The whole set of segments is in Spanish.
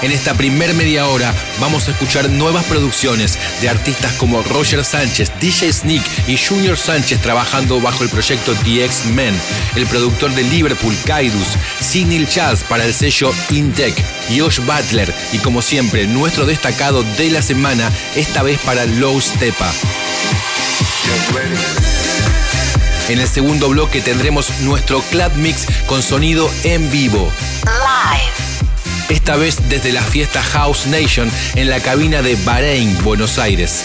En esta primer media hora vamos a escuchar nuevas producciones de artistas como Roger Sánchez, DJ Sneak y Junior Sánchez trabajando bajo el proyecto The X-Men, el productor de Liverpool, Kaidus, Sidney Charles para el sello Intec, Josh Butler y como siempre nuestro destacado de la semana, esta vez para Low Stepa. En el segundo bloque tendremos nuestro Club Mix con sonido en vivo. Live. Esta vez desde la fiesta House Nation en la cabina de Bahrein, Buenos Aires.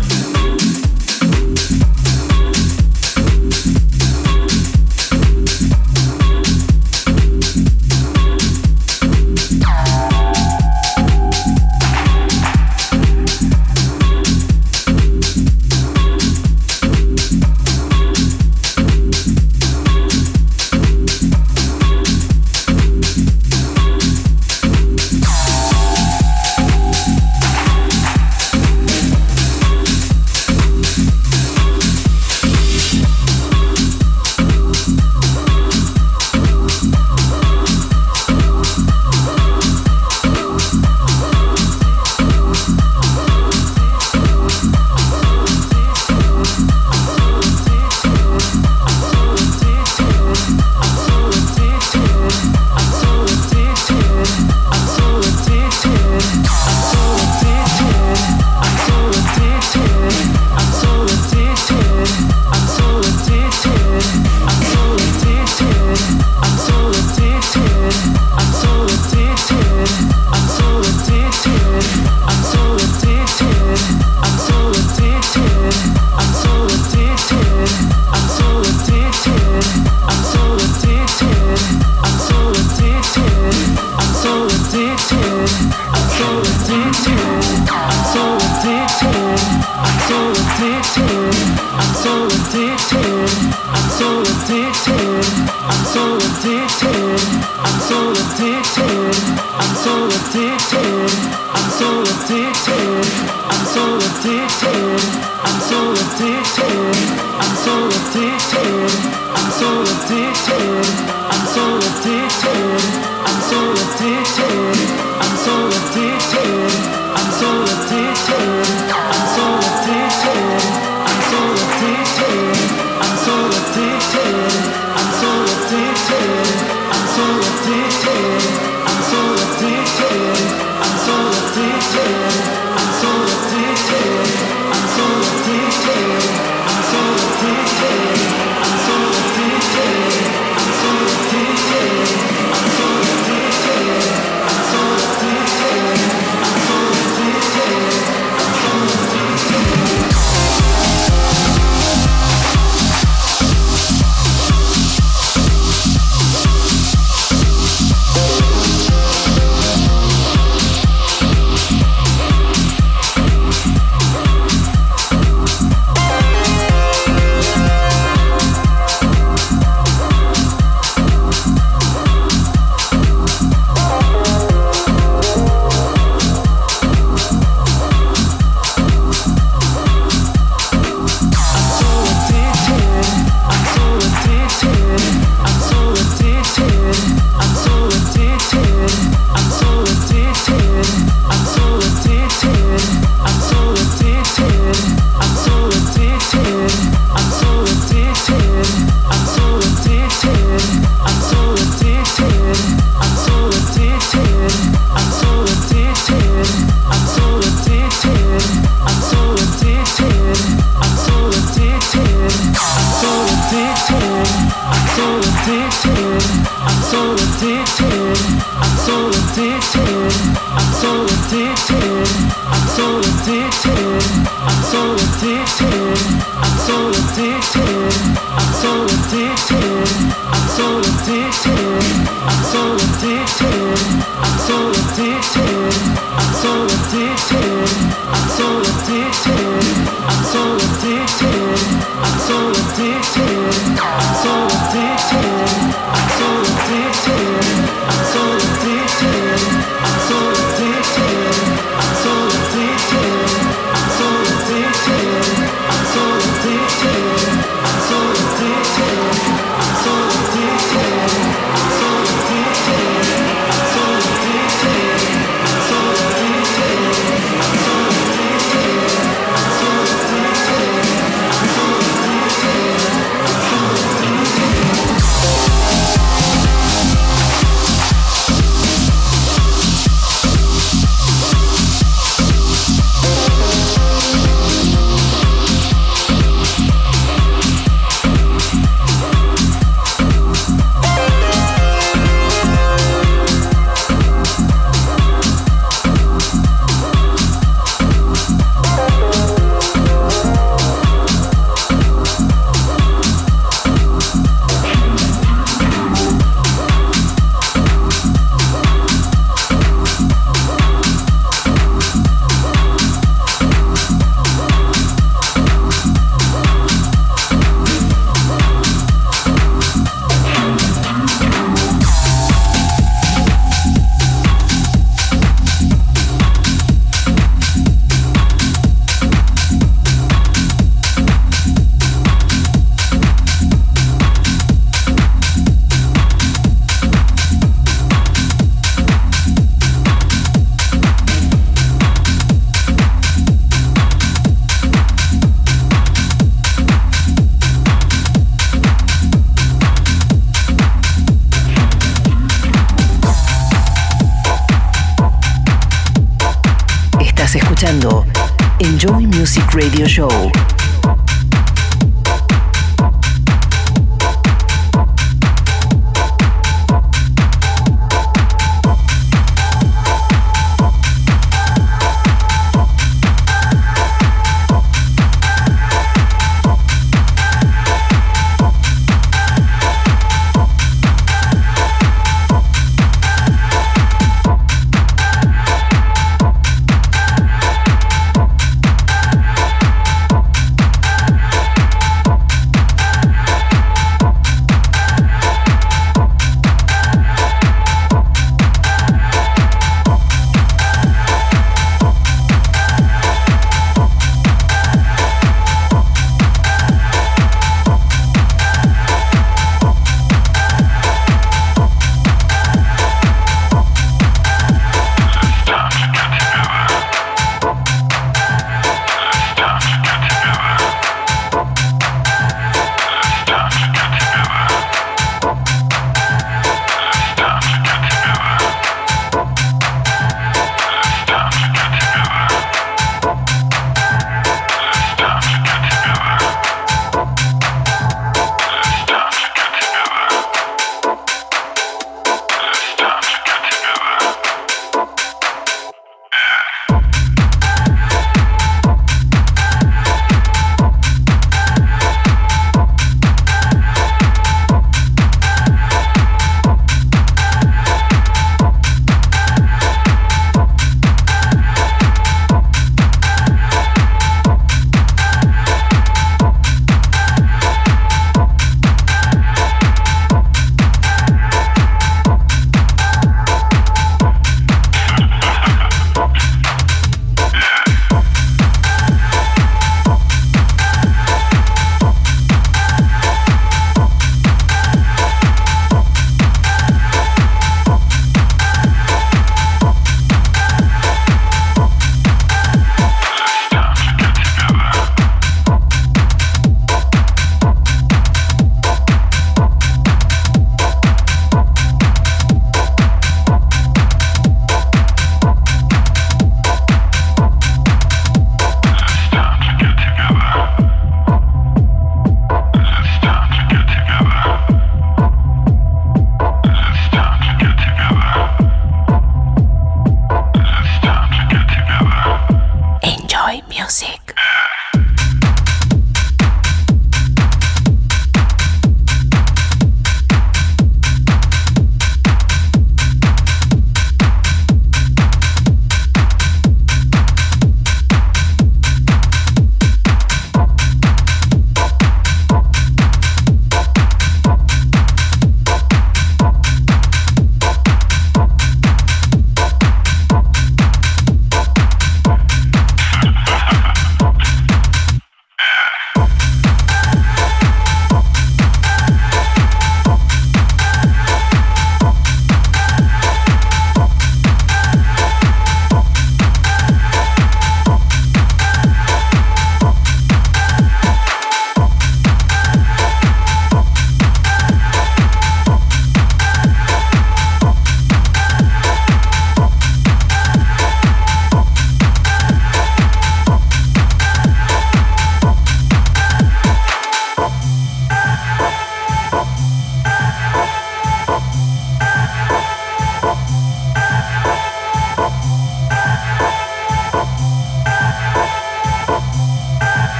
Enjoy Music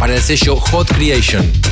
Para el sello Hot Creation.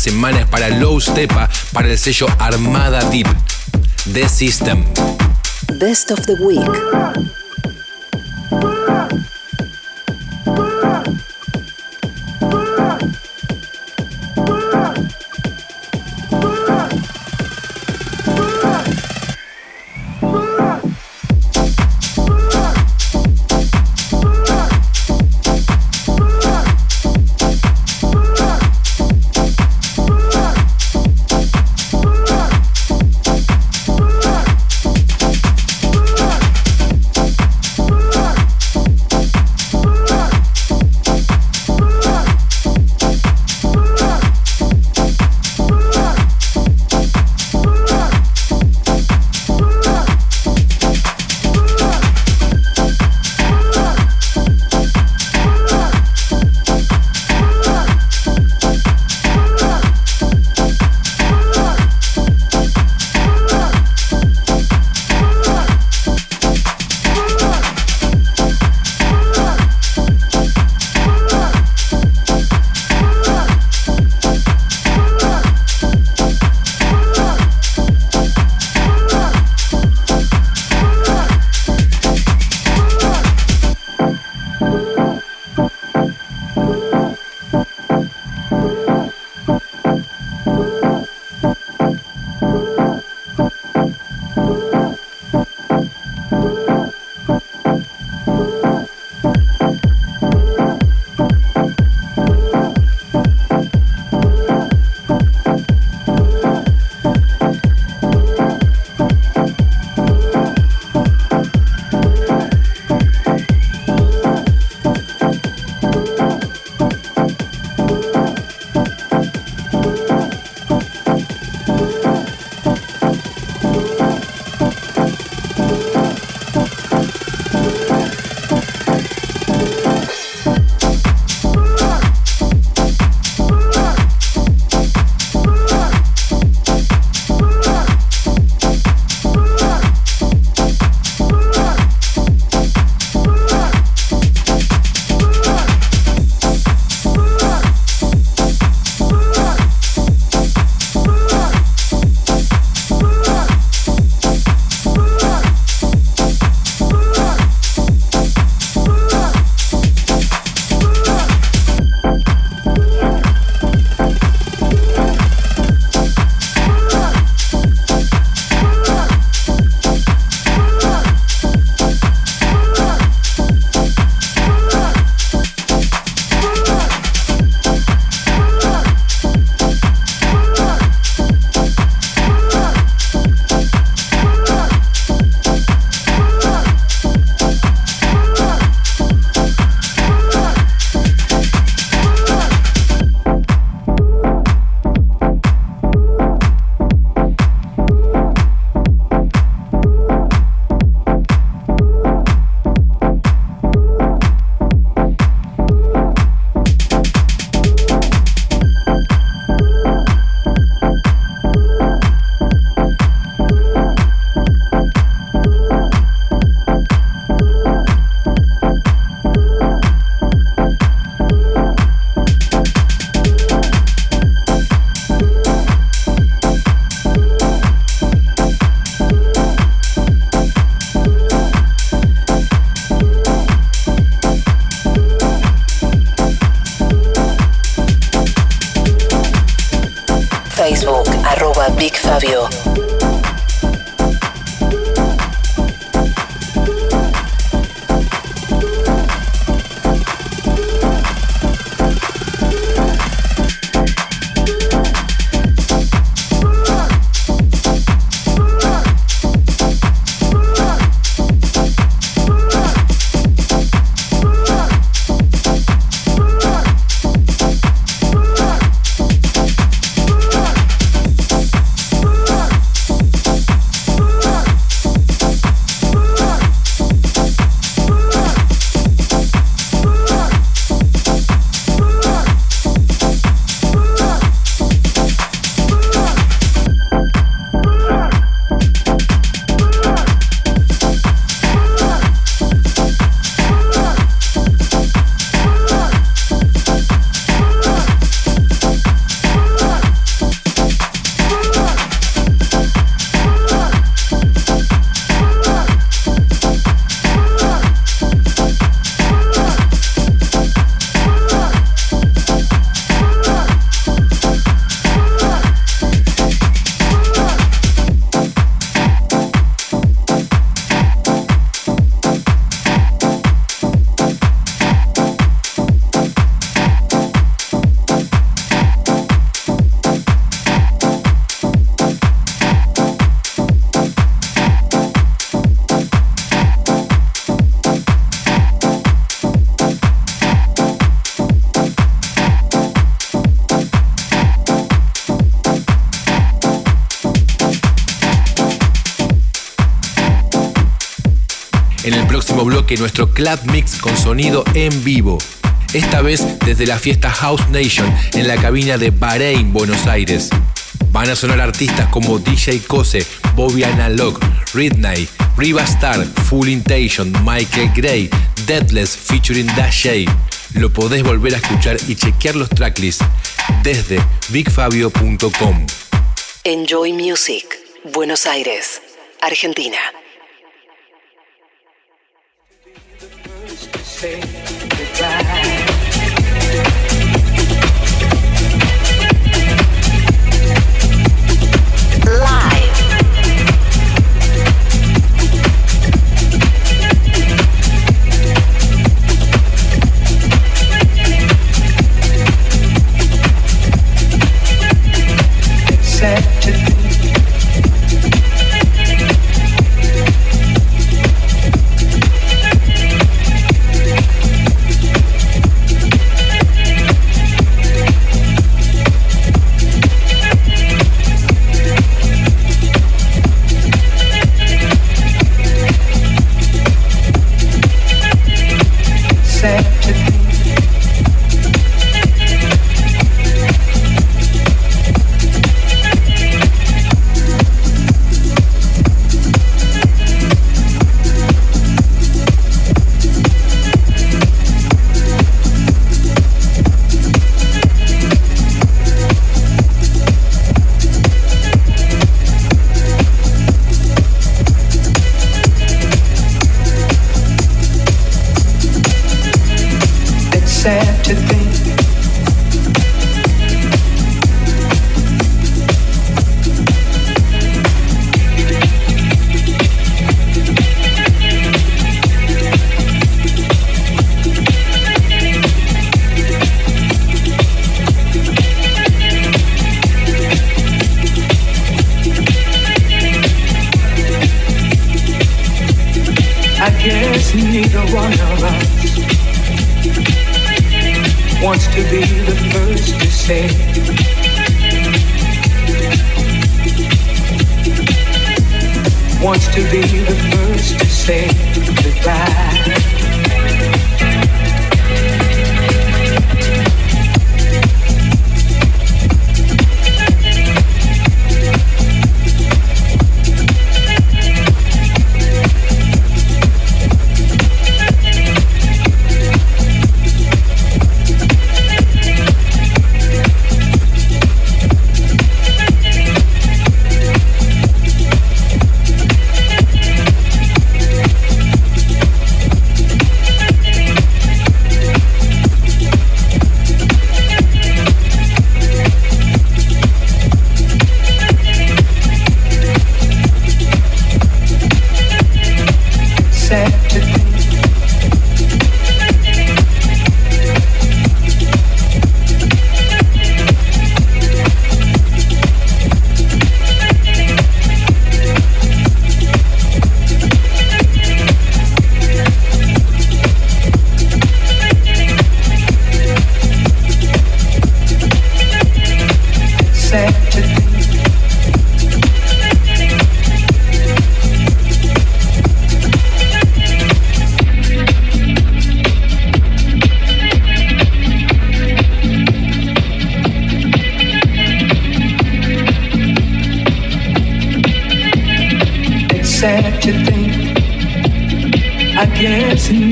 semana es para Low Stepa, para el sello Armada Deep. The System. Best of the Week. Facebook, arroba Big Fabio. Bloque nuestro Club Mix con sonido en vivo. Esta vez desde la fiesta House Nation en la cabina de Bahrein, Buenos Aires. Van a sonar artistas como DJ Kose, Bobby Analog, Ridney, Riva Star, Full Intention, Michael Gray, Deadless featuring Dashay. Lo podés volver a escuchar y chequear los tracklists desde bigfabio.com. Enjoy Music, Buenos Aires, Argentina. Say goodbye.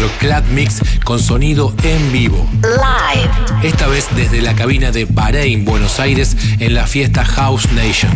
Nuestro Clad Mix con sonido en vivo. Live. Esta vez desde la cabina de Bahrein, Buenos Aires, en la fiesta House Nation.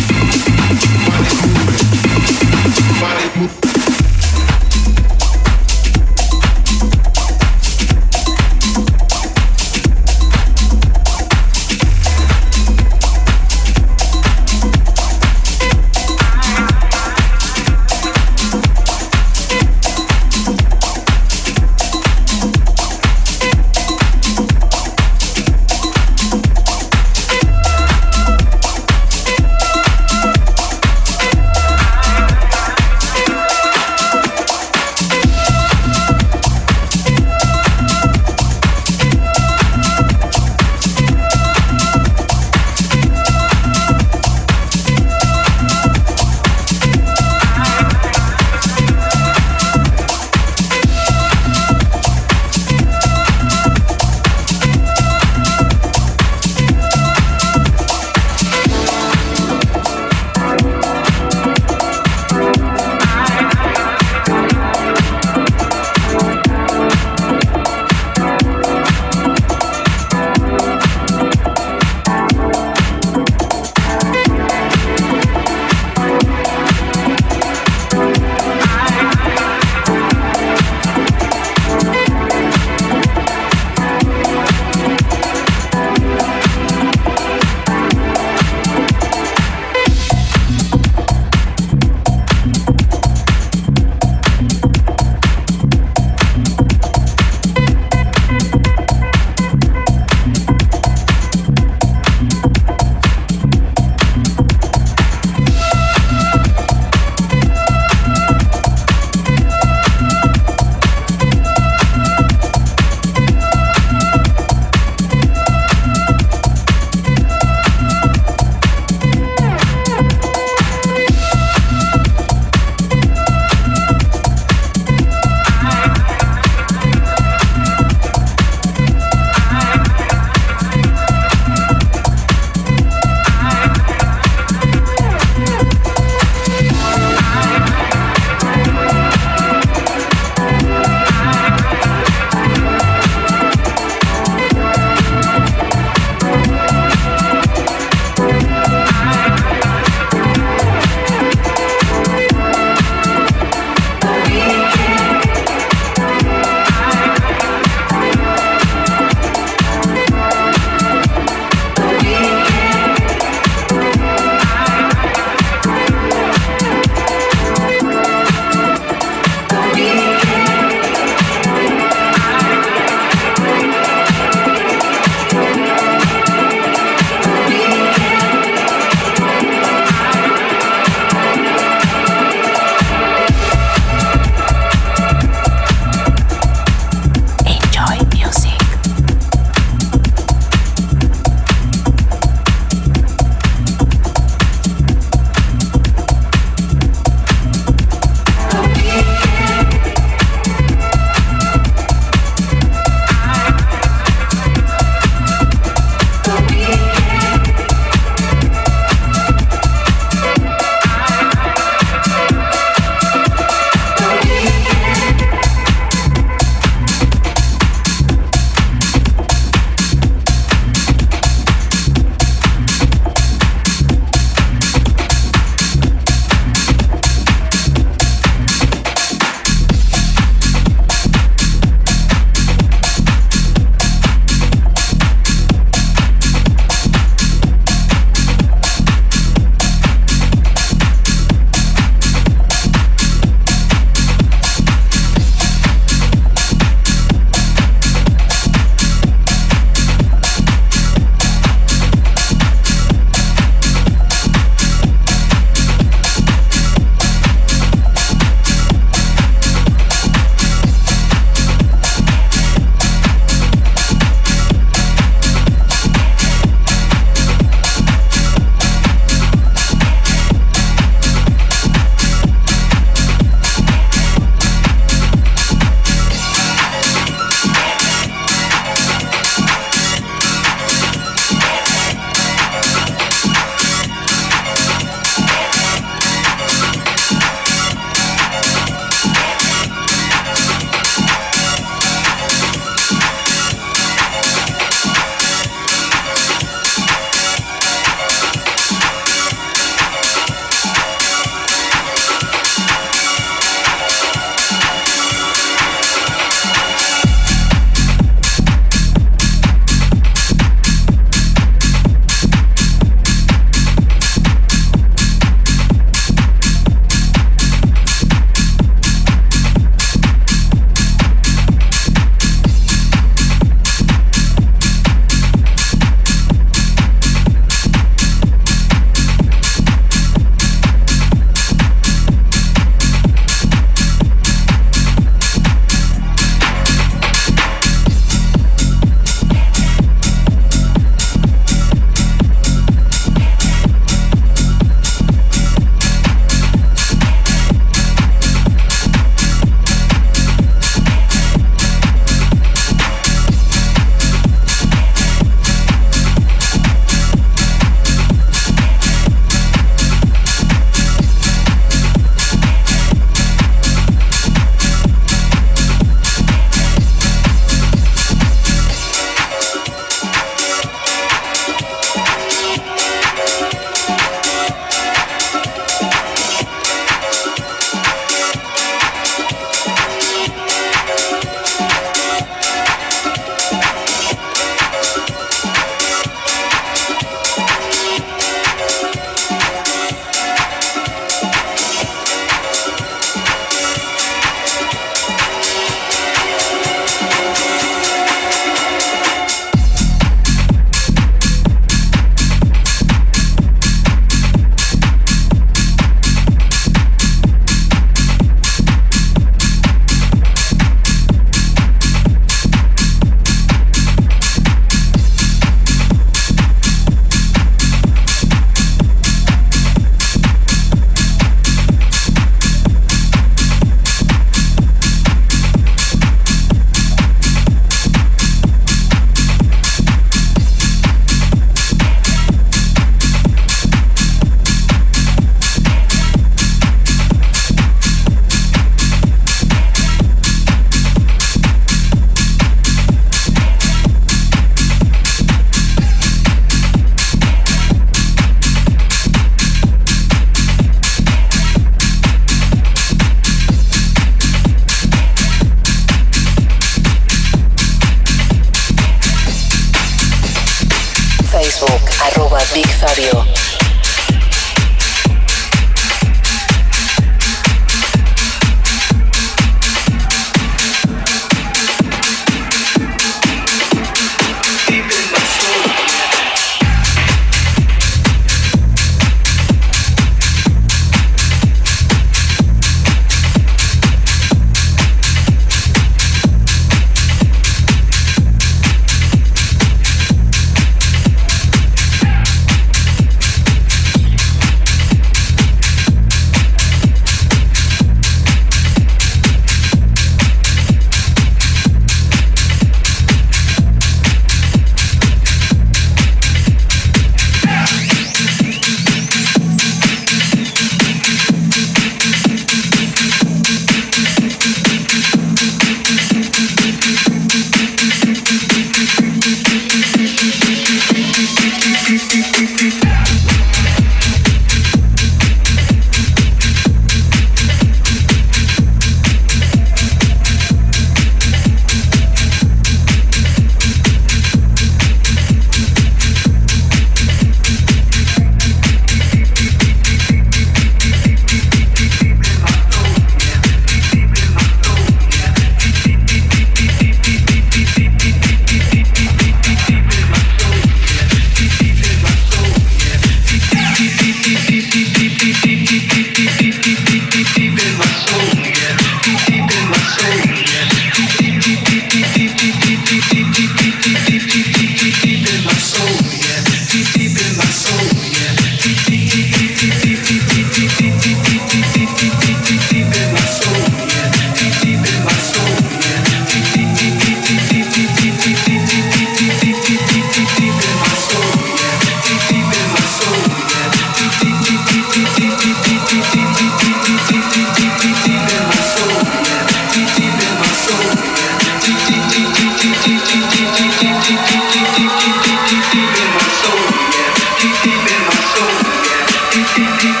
Enjoy Music,